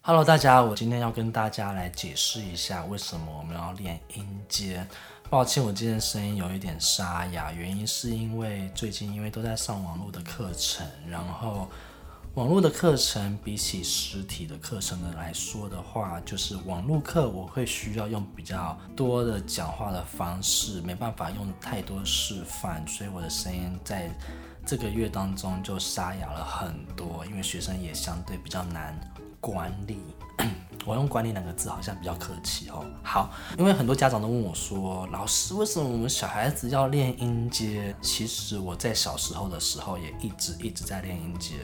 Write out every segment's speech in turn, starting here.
Hello，大家，我今天要跟大家来解释一下为什么我们要练音阶。抱歉，我今天声音有一点沙哑，原因是因为最近因为都在上网络的课程，然后网络的课程比起实体的课程的来说的话，就是网络课我会需要用比较多的讲话的方式，没办法用太多示范，所以我的声音在这个月当中就沙哑了很多，因为学生也相对比较难。管理，我用“管理”两个字好像比较客气哦。好，因为很多家长都问我说：“老师，为什么我们小孩子要练音阶？”其实我在小时候的时候也一直一直在练音阶，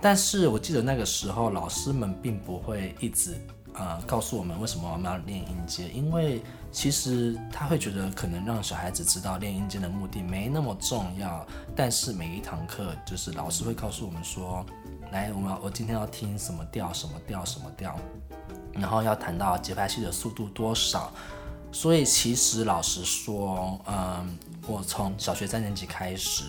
但是我记得那个时候老师们并不会一直呃告诉我们为什么我们要练音阶，因为其实他会觉得可能让小孩子知道练音阶的目的没那么重要。但是每一堂课就是老师会告诉我们说。来，我们我今天要听什么调，什么调，什么调，然后要弹到节拍器的速度多少。所以其实老实说，嗯，我从小学三年级开始，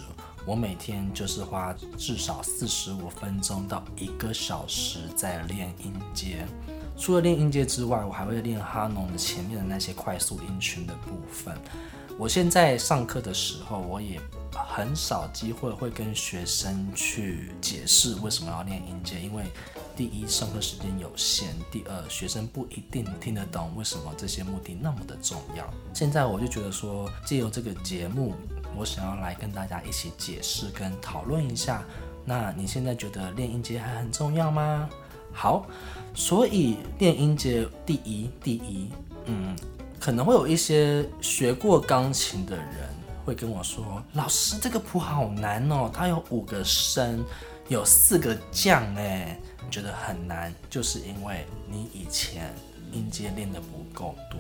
我每天就是花至少四十五分钟到一个小时在练音阶。除了练音阶之外，我还会练哈农的前面的那些快速音群的部分。我现在上课的时候，我也。很少机会会跟学生去解释为什么要练音阶，因为第一上课时间有限，第二学生不一定听得懂为什么这些目的那么的重要。现在我就觉得说，借由这个节目，我想要来跟大家一起解释跟讨论一下。那你现在觉得练音阶还很重要吗？好，所以练音阶第一，第一，嗯，可能会有一些学过钢琴的人。会跟我说：“老师，这个谱好难哦，它有五个升，有四个降，哎，觉得很难，就是因为你以前音阶练的不够多。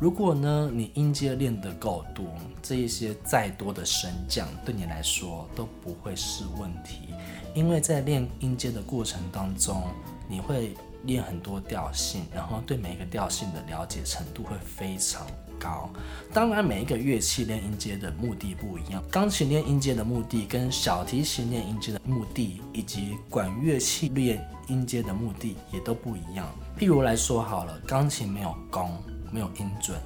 如果呢，你音阶练得够多，这一些再多的升降对你来说都不会是问题，因为在练音阶的过程当中，你会练很多调性，然后对每一个调性的了解程度会非常。”高，当然每一个乐器练音阶的目的不一样。钢琴练音阶的目的跟小提琴练音阶的目的，以及管乐器练音阶的目的也都不一样。譬如来说好了，钢琴没有弓，没有音准，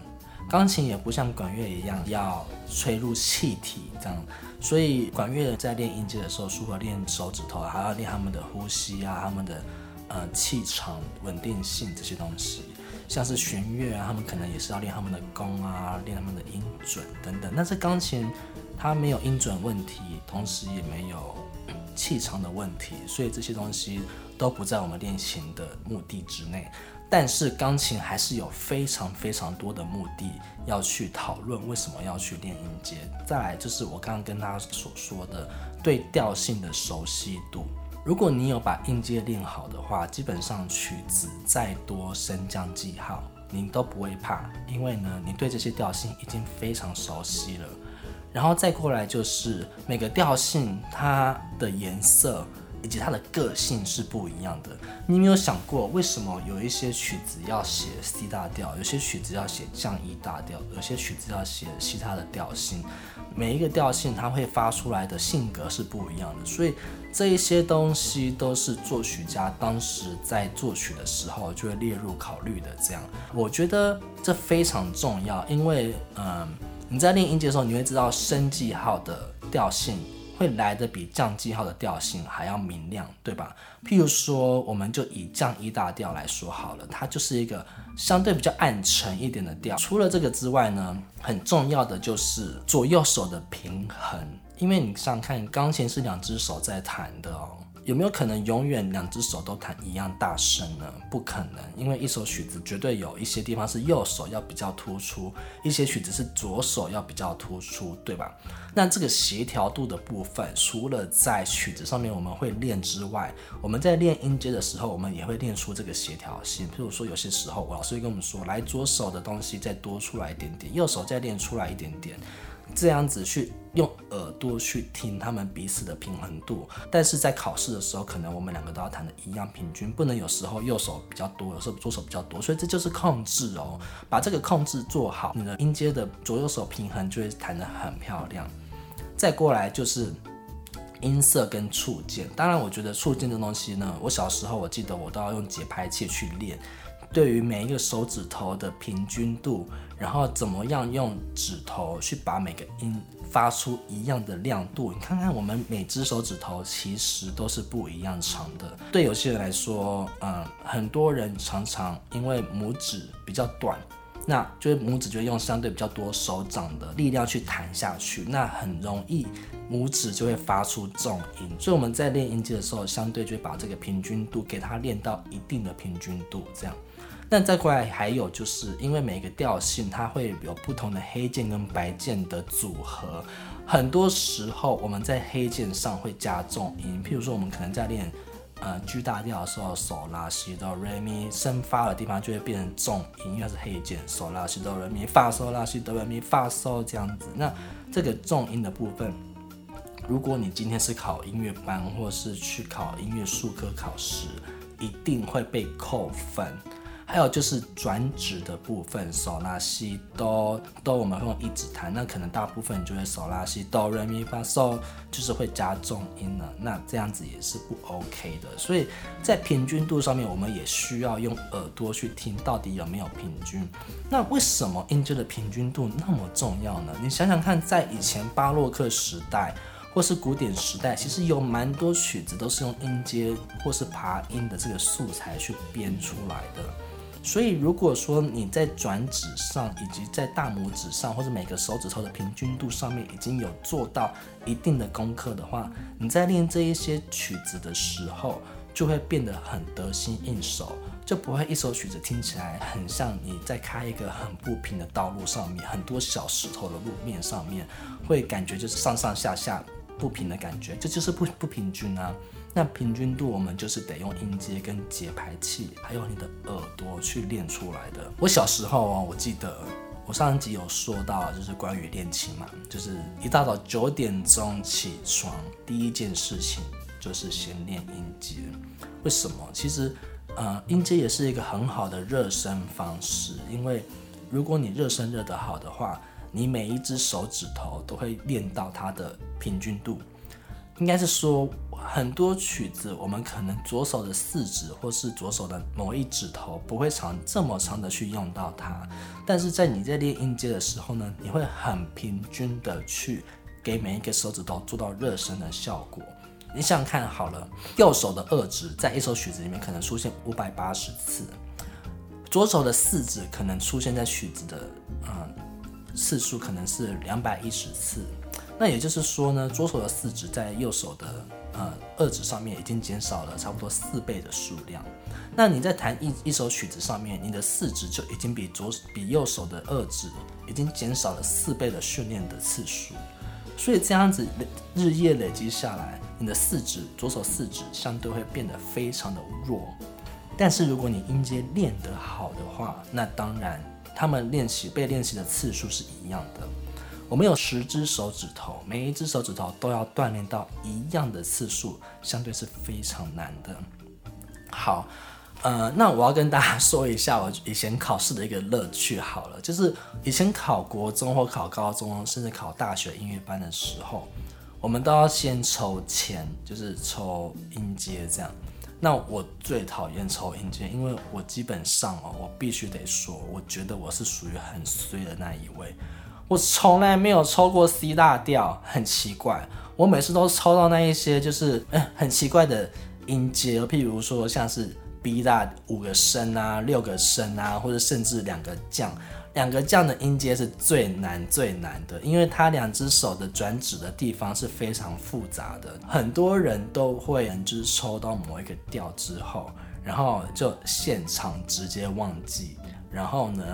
钢琴也不像管乐一样要吹入气体这样，所以管乐在练音阶的时候，除了练手指头，还要练他们的呼吸啊，他们的呃气场、稳定性这些东西。像是弦乐啊，他们可能也是要练他们的弓啊，练他们的音准等等。但是钢琴它没有音准问题，同时也没有气场的问题，所以这些东西都不在我们练琴的目的之内。但是钢琴还是有非常非常多的目的要去讨论为什么要去练音阶。再来就是我刚刚跟大家所说的对调性的熟悉度。如果你有把音阶练好的话，基本上曲子再多升降记号，你都不会怕，因为呢，你对这些调性已经非常熟悉了。然后再过来就是每个调性它的颜色。以及它的个性是不一样的。你有没有想过，为什么有一些曲子要写 C 大调，有些曲子要写降 E 大调，有些曲子要写其他的调性？每一个调性它会发出来的性格是不一样的，所以这一些东西都是作曲家当时在作曲的时候就会列入考虑的。这样，我觉得这非常重要，因为嗯，你在练音阶的时候，你会知道升记号的调性。会来的比降记号的调性还要明亮，对吧？譬如说，我们就以降一大调来说好了，它就是一个相对比较暗沉一点的调。除了这个之外呢，很重要的就是左右手的平衡，因为你想看，钢琴是两只手在弹的哦。有没有可能永远两只手都弹一样大声呢？不可能，因为一首曲子绝对有一些地方是右手要比较突出，一些曲子是左手要比较突出，对吧？那这个协调度的部分，除了在曲子上面我们会练之外，我们在练音阶的时候，我们也会练出这个协调性。譬如说，有些时候我老师会跟我们说，来左手的东西再多出来一点点，右手再练出来一点点。这样子去用耳朵去听他们彼此的平衡度，但是在考试的时候，可能我们两个都要弹的一样平均，不能有时候右手比较多，有时候左手比较多，所以这就是控制哦。把这个控制做好，你的音阶的左右手平衡就会弹得很漂亮。再过来就是音色跟触键。当然，我觉得触键这东西呢，我小时候我记得我都要用节拍器去练。对于每一个手指头的平均度，然后怎么样用指头去把每个音发出一样的亮度？你看看我们每只手指头其实都是不一样长的。对有些人来说，嗯，很多人常常因为拇指比较短。那就是拇指就用相对比较多手掌的力量去弹下去，那很容易拇指就会发出重音。所以我们在练音阶的时候，相对就会把这个平均度给它练到一定的平均度，这样。那再过来还有就是因为每个调性它会有不同的黑键跟白键的组合，很多时候我们在黑键上会加重音，譬如说我们可能在练。呃，G 大调的时候，手拉西哆瑞咪，升发的地方就会变成重音，因为是黑键，手拉西哆瑞咪，发嗦拉西哆瑞咪，发嗦这样子。那这个重音的部分，如果你今天是考音乐班，或是去考音乐术科考试，一定会被扣分。还有就是转指的部分，手拉西哆哆，我们会用一指弹，那可能大部分就会手拉西哆瑞咪发嗦，就是会加重音了。那这样子也是不 OK 的。所以在平均度上面，我们也需要用耳朵去听到底有没有平均。那为什么音阶的平均度那么重要呢？你想想看，在以前巴洛克时代或是古典时代，其实有蛮多曲子都是用音阶或是爬音的这个素材去编出来的。所以，如果说你在转指上，以及在大拇指上，或者每个手指头的平均度上面已经有做到一定的功课的话，你在练这一些曲子的时候，就会变得很得心应手，就不会一首曲子听起来很像你在开一个很不平的道路上面，很多小石头的路面上面，会感觉就是上上下下不平的感觉，这就是不不平均啊。那平均度我们就是得用音阶跟节拍器，还有你的耳朵去练出来的。我小时候哦，我记得我上一集有说到，就是关于练琴嘛，就是一大早九点钟起床，第一件事情就是先练音阶。为什么？其实，呃，音阶也是一个很好的热身方式，因为如果你热身热得好的话，你每一只手指头都会练到它的平均度。应该是说，很多曲子我们可能左手的四指或是左手的某一指头不会长这么长的去用到它，但是在你在练音阶的时候呢，你会很平均的去给每一个手指头做到热身的效果。你想想看好了，右手的二指在一首曲子里面可能出现五百八十次，左手的四指可能出现在曲子的嗯次数可能是两百一十次。那也就是说呢，左手的四指在右手的呃二指上面已经减少了差不多四倍的数量。那你在弹一一首曲子上面，你的四指就已经比左比右手的二指已经减少了四倍的训练的次数。所以这样子日夜累积下来，你的四指左手四指相对会变得非常的弱。但是如果你音阶练得好的话，那当然他们练习被练习的次数是一样的。我们有十只手指头，每一只手指头都要锻炼到一样的次数，相对是非常难的。好，呃，那我要跟大家说一下我以前考试的一个乐趣。好了，就是以前考国中或考高中，甚至考大学音乐班的时候，我们都要先抽签，就是抽音阶这样。那我最讨厌抽音阶，因为我基本上哦，我必须得说，我觉得我是属于很衰的那一位。我从来没有抽过 C 大调，很奇怪。我每次都抽到那一些就是嗯很奇怪的音阶，譬如说像是 B 大五个升啊、六个升啊，或者甚至两个降。两个降的音阶是最难最难的，因为它两只手的转指的地方是非常复杂的。很多人都会就是抽到某一个调之后，然后就现场直接忘记，然后呢？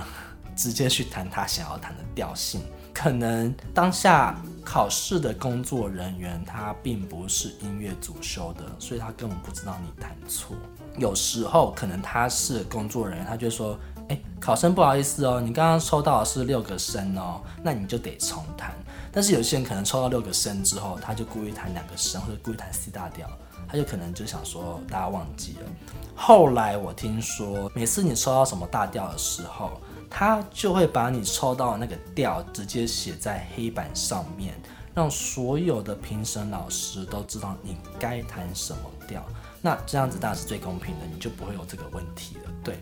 直接去弹他想要弹的调性，可能当下考试的工作人员他并不是音乐主修的，所以他根本不知道你弹错。有时候可能他是工作人员，他就说：“哎，考生不好意思哦，你刚刚抽到的是六个升哦，那你就得重弹。”但是有些人可能抽到六个升之后，他就故意弹两个升或者故意弹 C 大调，他就可能就想说大家忘记了。后来我听说，每次你抽到什么大调的时候，他就会把你抽到那个调直接写在黑板上面，让所有的评审老师都知道你该弹什么调。那这样子当然是最公平的，你就不会有这个问题了。对，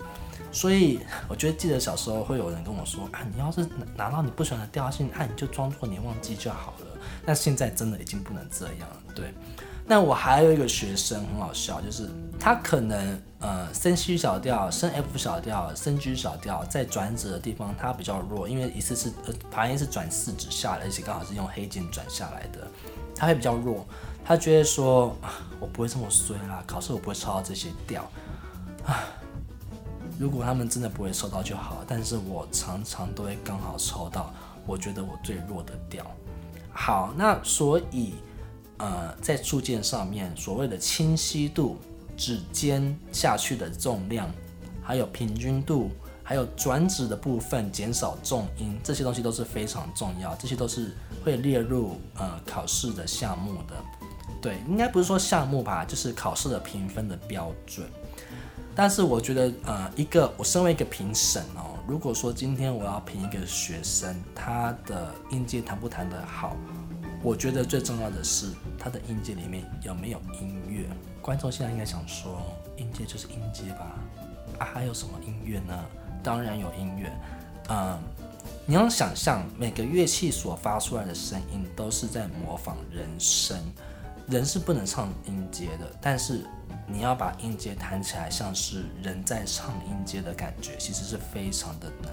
所以我觉得记得小时候会有人跟我说啊，你要是拿到你不喜欢的调性，啊，你就装作你忘记就好了。那现在真的已经不能这样了。对，那我还有一个学生很好笑，就是他可能呃升 C 小调、升 F 小调、升 G 小调，在转指的地方他比较弱，因为一次是呃爬音是转四指下来，而且刚好是用黑键转下来的，他会比较弱。他觉得说，我不会这么衰啦，考试我不会抽到这些调啊。如果他们真的不会抽到就好，但是我常常都会刚好抽到，我觉得我最弱的调。好，那所以，呃，在铸件上面，所谓的清晰度、指尖下去的重量，还有平均度。还有转指的部分，减少重音，这些东西都是非常重要，这些都是会列入呃考试的项目的。对，应该不是说项目吧，就是考试的评分的标准。但是我觉得，呃，一个我身为一个评审哦，如果说今天我要评一个学生，他的音阶弹不弹得好，我觉得最重要的是他的音阶里面有没有音乐。观众现在应该想说，音阶就是音阶吧？啊，还有什么音乐呢？当然有音乐，嗯，你要想象每个乐器所发出来的声音都是在模仿人声，人是不能唱音阶的，但是你要把音阶弹起来像是人在唱音阶的感觉，其实是非常的难。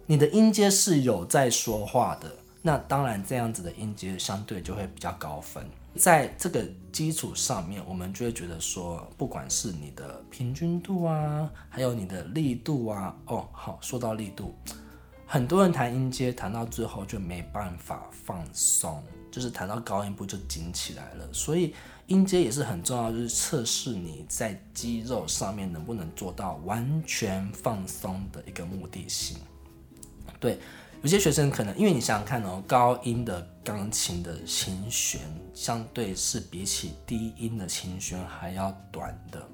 你的音阶是有在说话的，那当然这样子的音阶相对就会比较高分。在这个基础上面，我们就会觉得说，不管是你的平均度啊，还有你的力度啊，哦，好，说到力度，很多人弹音阶弹到最后就没办法放松，就是弹到高音部就紧起来了。所以音阶也是很重要，就是测试你在肌肉上面能不能做到完全放松的一个目的性。对，有些学生可能，因为你想想看哦，高音的钢琴的琴弦相对是比起低音的琴弦还要短的，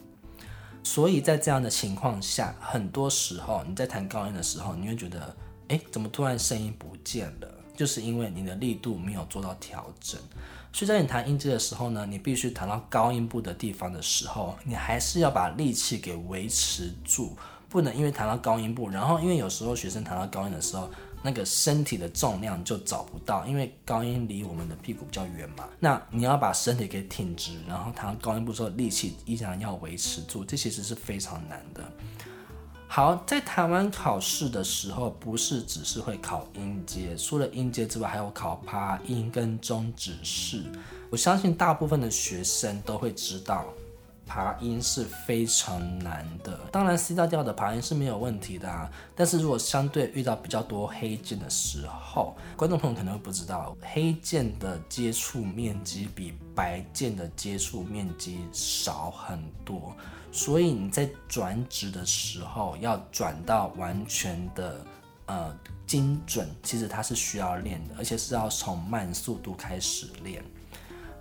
所以在这样的情况下，很多时候你在弹高音的时候，你会觉得，哎，怎么突然声音不见了？就是因为你的力度没有做到调整。所以在你弹音阶的时候呢，你必须弹到高音部的地方的时候，你还是要把力气给维持住。不能因为弹到高音部，然后因为有时候学生弹到高音的时候，那个身体的重量就找不到，因为高音离我们的屁股比较远嘛。那你要把身体给挺直，然后弹到高音部时候力气依然要维持住，这其实是非常难的。好，在台湾考试的时候，不是只是会考音阶，除了音阶之外，还有考爬音跟中指式。我相信大部分的学生都会知道。爬音是非常难的，当然 C 大调的爬音是没有问题的啊。但是如果相对遇到比较多黑键的时候，观众朋友可能会不知道，黑键的接触面积比白键的接触面积少很多，所以你在转指的时候要转到完全的呃精准，其实它是需要练的，而且是要从慢速度开始练。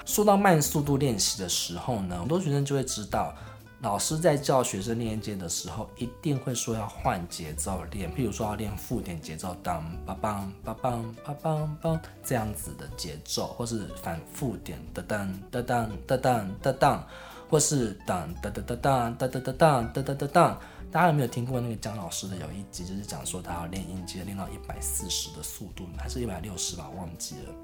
说到慢速度练习的时候呢，很多学生就会知道，老师在教学生练音阶的时候，一定会说要换节奏练，譬如说要练附点节奏，当梆梆梆梆梆梆梆这样子的节奏，或是反复点的当的当的当的当，或是当的的的当的的的当的的的当。大家有没有听过那个姜老师的有一集，就是讲说他要练音阶练到一百四十的速度，还是一百六十吧，忘记了。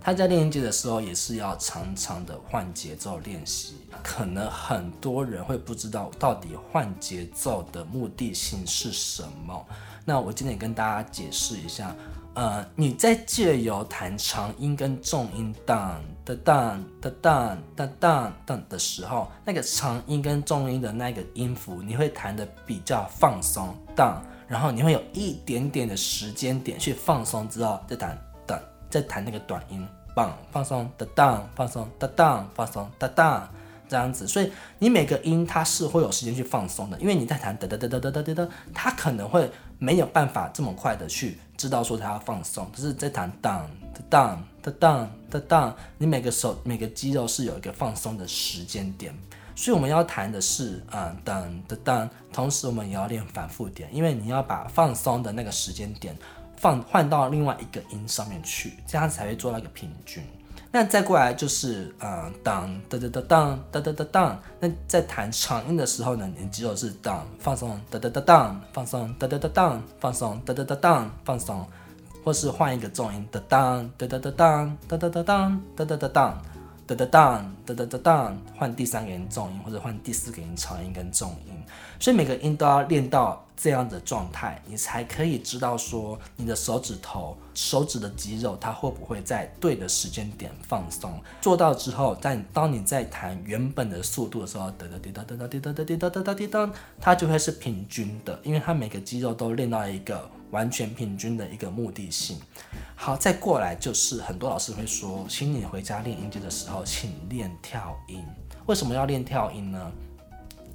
他在练音阶的时候也是要常常的换节奏练习。可能很多人会不知道到底换节奏的目的性是什么。那我今天跟大家解释一下。呃，你在借由弹长音跟重音当的当的当的当当的时候，那个长音跟重音的那个音符，你会弹的比较放松当，然后你会有一点点的时间点去放松之后再弹等，再弹那个短音棒，放松的当，放松的当，放松的当。这样子，所以你每个音它是会有时间去放松的，因为你在弹哒哒哒哒哒哒，它可能会没有办法这么快的去知道说它要放松，可是在弹当的当的当的当，你每个手每个肌肉是有一个放松的时间点。所以我们要弹的是，嗯，噔噔噔，同时我们也要练反复点，因为你要把放松的那个时间点放换到另外一个音上面去，这样才会做到一个平均。那再过来就是，嗯，当噔噔噔当噔噔噔当。那在弹长音的时候呢，你的肌肉是当放松，噔噔噔当放松，噔噔噔当放松，噔噔噔当放松，或是换一个重音，噔当噔噔噔当噔噔噔当噔噔噔当。哒哒当哒哒哒当，换第三个音重音，或者换第四个音长音跟重音，所以每个音都要练到这样的状态，你才可以知道说你的手指头、手指的肌肉它会不会在对的时间点放松。做到之后，在当你在弹原本的速度的时候，哒哒滴哒哒哒滴哒哒滴哒哒哒滴哒，它就会是平均的，因为它每个肌肉都练到一个。完全平均的一个目的性。好，再过来就是很多老师会说，请你回家练音阶的时候，请练跳音。为什么要练跳音呢？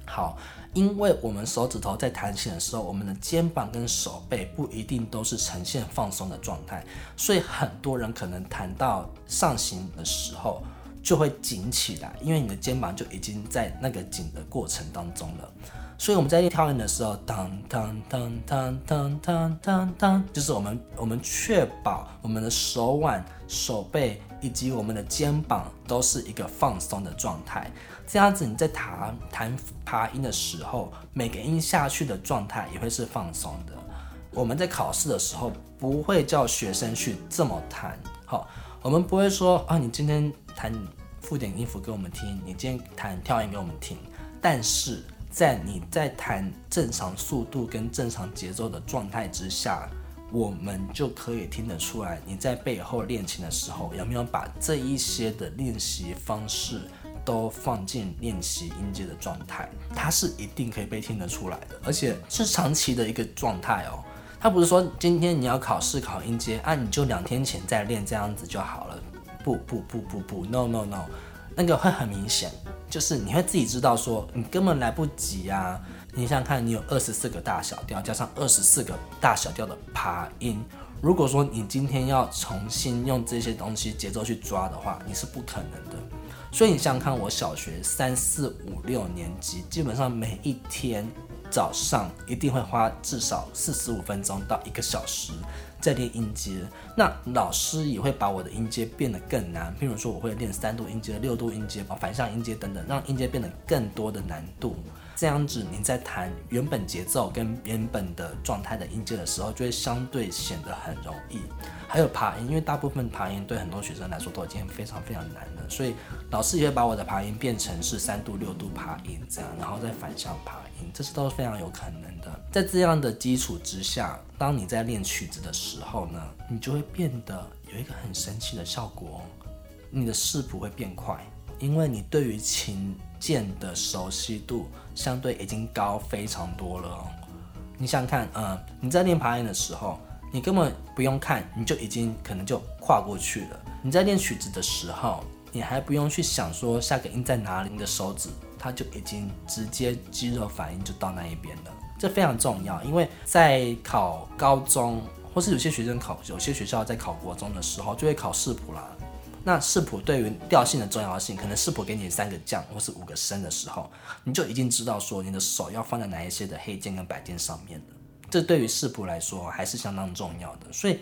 好，因为我们手指头在弹琴的时候，我们的肩膀跟手背不一定都是呈现放松的状态，所以很多人可能弹到上行的时候就会紧起来，因为你的肩膀就已经在那个紧的过程当中了。所以我们在跳音的时候，当当当当当当当当，就是我们我们确保我们的手腕、手背以及我们的肩膀都是一个放松的状态。这样子你在弹弹爬音的时候，每个音下去的状态也会是放松的。我们在考试的时候不会叫学生去这么弹，好，我们不会说啊，你今天弹附点音符给我们听，你今天弹跳音给我们听，但是。在你在弹正常速度跟正常节奏的状态之下，我们就可以听得出来你在背后练琴的时候有没有把这一些的练习方式都放进练习音阶的状态，它是一定可以被听得出来的，而且是长期的一个状态哦。它不是说今天你要考试考音阶啊，你就两天前再练这样子就好了。不不不不不，no no no。那个会很明显，就是你会自己知道说你根本来不及啊！你想想看，你有二十四个大小调，加上二十四个大小调的爬音，如果说你今天要重新用这些东西节奏去抓的话，你是不可能的。所以你想想看，我小学三四五六年级，基本上每一天早上一定会花至少四十五分钟到一个小时。在练音阶，那老师也会把我的音阶变得更难。譬如说，我会练三度音阶、六度音阶、反向音阶等等，让音阶变得更多的难度。这样子，您在弹原本节奏跟原本的状态的音阶的时候，就会相对显得很容易。还有爬音，因为大部分爬音对很多学生来说都已经非常非常难了，所以老师也会把我的爬音变成是三度、六度爬音这样，然后再反向爬音，这是都是非常有可能的。在这样的基础之下。当你在练曲子的时候呢，你就会变得有一个很神奇的效果，你的视谱会变快，因为你对于琴键的熟悉度相对已经高非常多了。你想看，呃，你在练爬音的时候，你根本不用看，你就已经可能就跨过去了。你在练曲子的时候，你还不用去想说下个音在哪里，你的手指它就已经直接肌肉反应就到那一边了。这非常重要，因为在考高中，或是有些学生考，有些学校在考国中的时候，就会考视谱啦。那视谱对于调性的重要性，可能视谱给你三个降或是五个升的时候，你就已经知道说你的手要放在哪一些的黑键跟白键上面了。这对于视谱来说还是相当重要的。所以，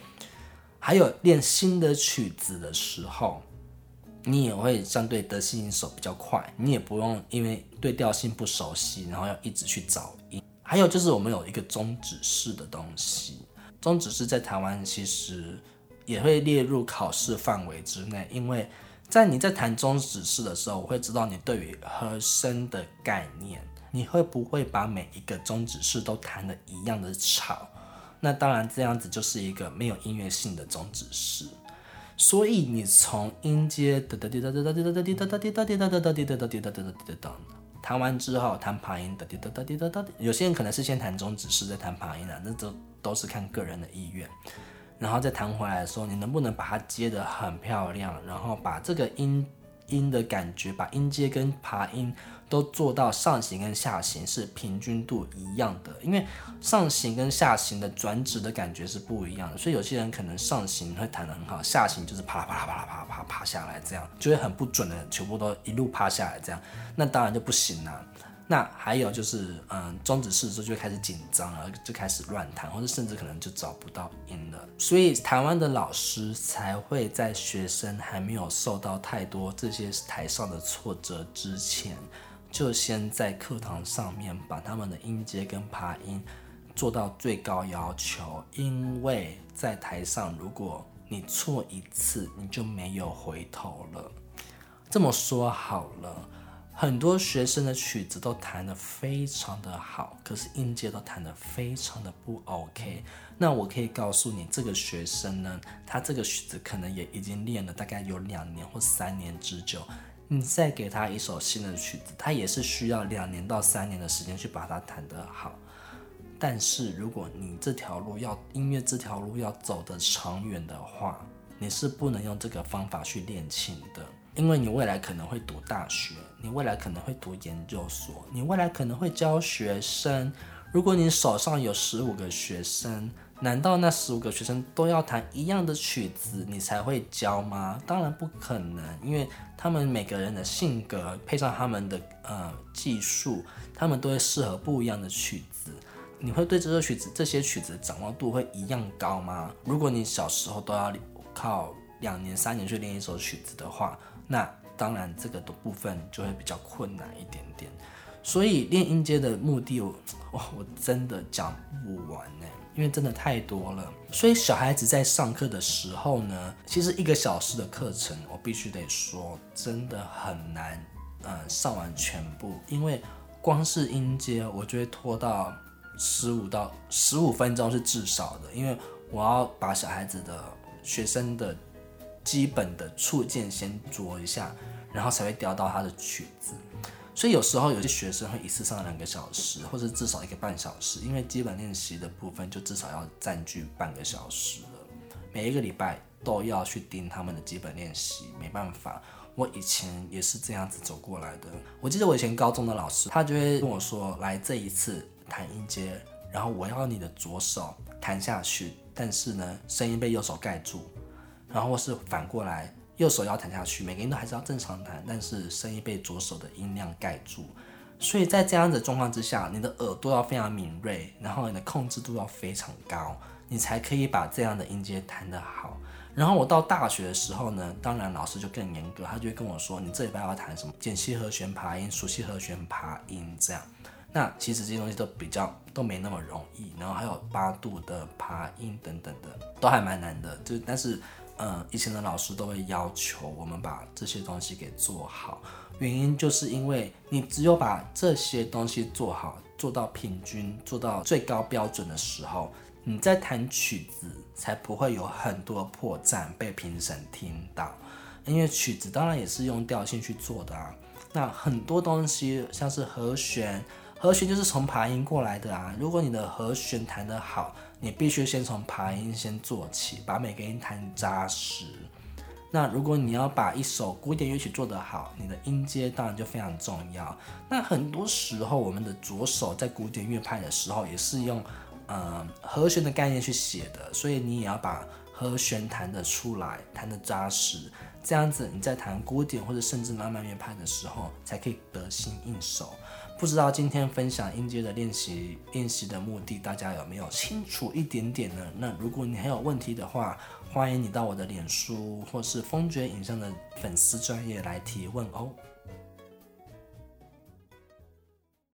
还有练新的曲子的时候，你也会相对得心应手比较快，你也不用因为对调性不熟悉，然后要一直去找音。还有就是我们有一个中指式的东西，中指式在台湾其实也会列入考试范围之内，因为在你在弹中指式的时候，我会知道你对于和声的概念，你会不会把每一个中指式都弹的一样的吵？那当然这样子就是一个没有音乐性的中指式，所以你从音阶哒哒滴哒哒哒滴哒哒滴哒哒滴哒滴哒哒哒滴哒哒滴哒哒滴哒哒。弹完之后弹琶音的滴答答滴答答，有些人可能是先弹中指式再弹琶音的，那都都是看个人的意愿。然后再弹回来的时候，你能不能把它接得很漂亮，然后把这个音音的感觉，把音阶跟琶音都做到上行跟下行是平均度一样的，因为上行跟下行的转指的感觉是不一样的，所以有些人可能上行会弹得很好，下行就是啪啦啪啦啪啦啪啦啪啪下来，这样就会很不准的，全部都一路趴下来，这样那当然就不行了。那还有就是，嗯，中指式的时候就开始紧张了，就开始乱弹，或者甚至可能就找不到音了。所以台湾的老师才会在学生还没有受到太多这些台上的挫折之前，就先在课堂上面把他们的音阶跟爬音做到最高要求。因为在台上，如果你错一次，你就没有回头了。这么说好了。很多学生的曲子都弹得非常的好，可是音阶都弹得非常的不 OK。那我可以告诉你，这个学生呢，他这个曲子可能也已经练了大概有两年或三年之久。你再给他一首新的曲子，他也是需要两年到三年的时间去把它弹得好。但是如果你这条路要音乐这条路要走得长远的话，你是不能用这个方法去练琴的。因为你未来可能会读大学，你未来可能会读研究所，你未来可能会教学生。如果你手上有十五个学生，难道那十五个学生都要弹一样的曲子，你才会教吗？当然不可能，因为他们每个人的性格配上他们的呃技术，他们都会适合不一样的曲子。你会对这首曲子、这些曲子的掌握度会一样高吗？如果你小时候都要靠两年、三年去练一首曲子的话，那当然，这个的部分就会比较困难一点点。所以练音阶的目的，哇，我真的讲不完呢，因为真的太多了。所以小孩子在上课的时候呢，其实一个小时的课程，我必须得说，真的很难，呃，上完全部。因为光是音阶，我就会拖到十五到十五分钟是至少的，因为我要把小孩子的学生的。基本的触键先着一下，然后才会调到他的曲子。所以有时候有些学生会一次上两个小时，或者至少一个半小时，因为基本练习的部分就至少要占据半个小时了。每一个礼拜都要去盯他们的基本练习，没办法，我以前也是这样子走过来的。我记得我以前高中的老师，他就会跟我说：“来这一次弹音阶，然后我要你的左手弹下去，但是呢，声音被右手盖住。”然后是反过来，右手要弹下去，每个音都还是要正常弹，但是声音被左手的音量盖住。所以在这样的状况之下，你的耳朵要非常敏锐，然后你的控制度要非常高，你才可以把这样的音阶弹得好。然后我到大学的时候呢，当然老师就更严格，他就会跟我说，你这礼拜要弹什么减七和弦爬音、熟悉和弦爬音这样。那其实这些东西都比较都没那么容易，然后还有八度的爬音等等的，都还蛮难的。就但是。嗯，以前的老师都会要求我们把这些东西给做好，原因就是因为你只有把这些东西做好，做到平均，做到最高标准的时候，你在弹曲子才不会有很多破绽被评审听到。因为曲子当然也是用调性去做的啊，那很多东西像是和弦。和弦就是从爬音过来的啊！如果你的和弦弹得好，你必须先从爬音先做起，把每个音弹扎实。那如果你要把一首古典乐曲做得好，你的音阶当然就非常重要。那很多时候，我们的左手在古典乐派的时候，也是用呃和弦的概念去写的，所以你也要把和弦弹得出来，弹得扎实，这样子你在弹古典或者甚至浪漫乐派的时候，才可以得心应手。不知道今天分享音阶的练习练习的目的，大家有没有清楚一点点呢？那如果你还有问题的话，欢迎你到我的脸书或是风爵影像的粉丝专业来提问哦。